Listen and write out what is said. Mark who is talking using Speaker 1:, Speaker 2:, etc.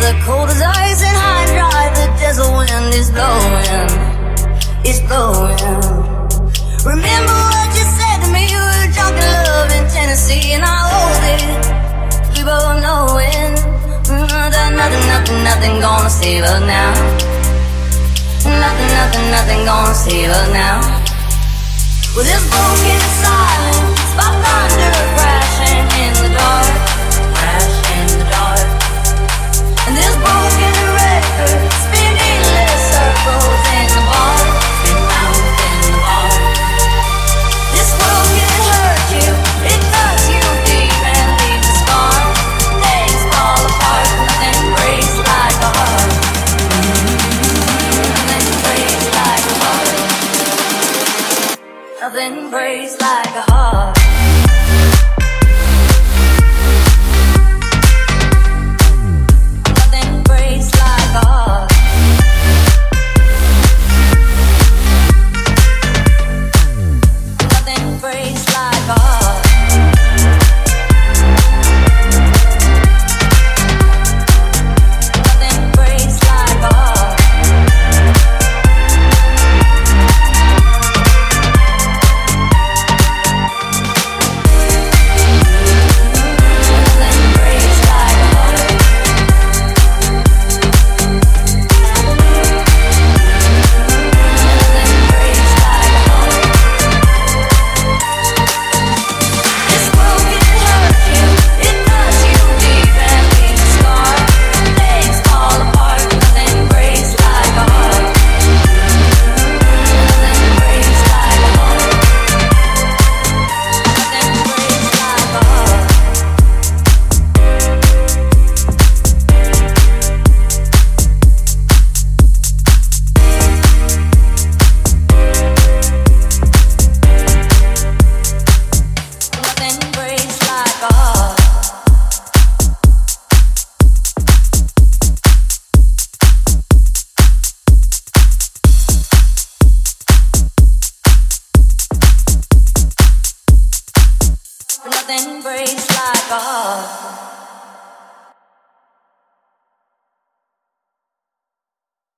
Speaker 1: the cold as ice and high and dry. The desert wind is blowing, it's blowing. Remember what you said to me? We were drunk in love in Tennessee, and I hold it. We both knowing mm, that nothing, nothing, nothing gonna save us now. Nothing, nothing, nothing gonna save us now. Well, this broken silence by thunder. and praise like a heart. something breaks like a heart.